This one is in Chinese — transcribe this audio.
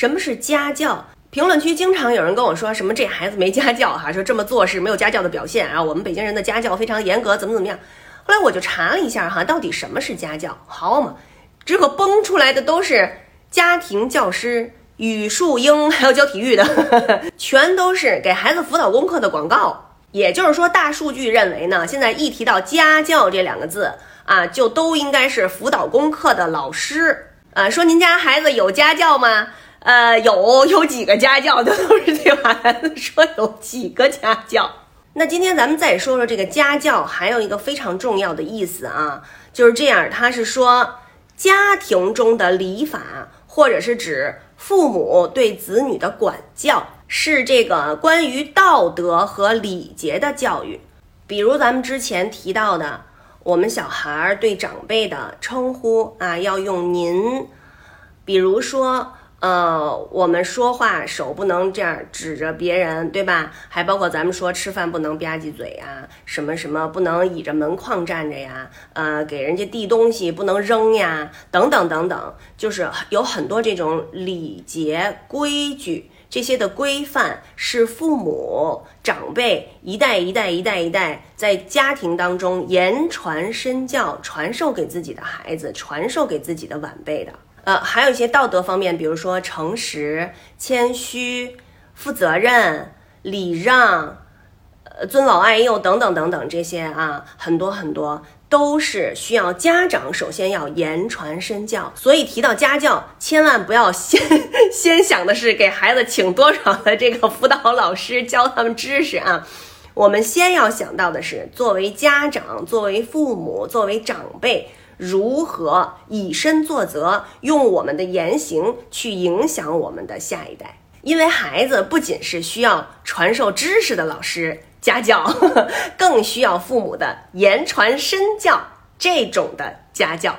什么是家教？评论区经常有人跟我说什么这孩子没家教哈，说这么做是没有家教的表现啊。我们北京人的家教非常严格，怎么怎么样？后来我就查了一下哈，到底什么是家教？好嘛，这个崩出来的都是家庭教师。语数英还有教体育的，全都是给孩子辅导功课的广告。也就是说，大数据认为呢，现在一提到家教这两个字啊，就都应该是辅导功课的老师啊。说您家孩子有家教吗？呃，有，有几个家教的都是这孩子说有几个家教。那今天咱们再说说这个家教，还有一个非常重要的意思啊，就是这样，他是说家庭中的礼法，或者是指。父母对子女的管教是这个关于道德和礼节的教育，比如咱们之前提到的，我们小孩儿对长辈的称呼啊要用您，比如说。呃，我们说话手不能这样指着别人，对吧？还包括咱们说吃饭不能吧唧嘴呀，什么什么不能倚着门框站着呀，呃，给人家递东西不能扔呀，等等等等，就是有很多这种礼节规矩，这些的规范是父母长辈一代一代一代一代在家庭当中言传身教，传授给自己的孩子，传授给自己的晚辈的。呃，还有一些道德方面，比如说诚实、谦虚、负责任、礼让、呃尊老爱幼等等等等这些啊，很多很多都是需要家长首先要言传身教。所以提到家教，千万不要先先想的是给孩子请多少的这个辅导老师教他们知识啊，我们先要想到的是，作为家长、作为父母、作为长辈。如何以身作则，用我们的言行去影响我们的下一代？因为孩子不仅是需要传授知识的老师家教，更需要父母的言传身教这种的家教。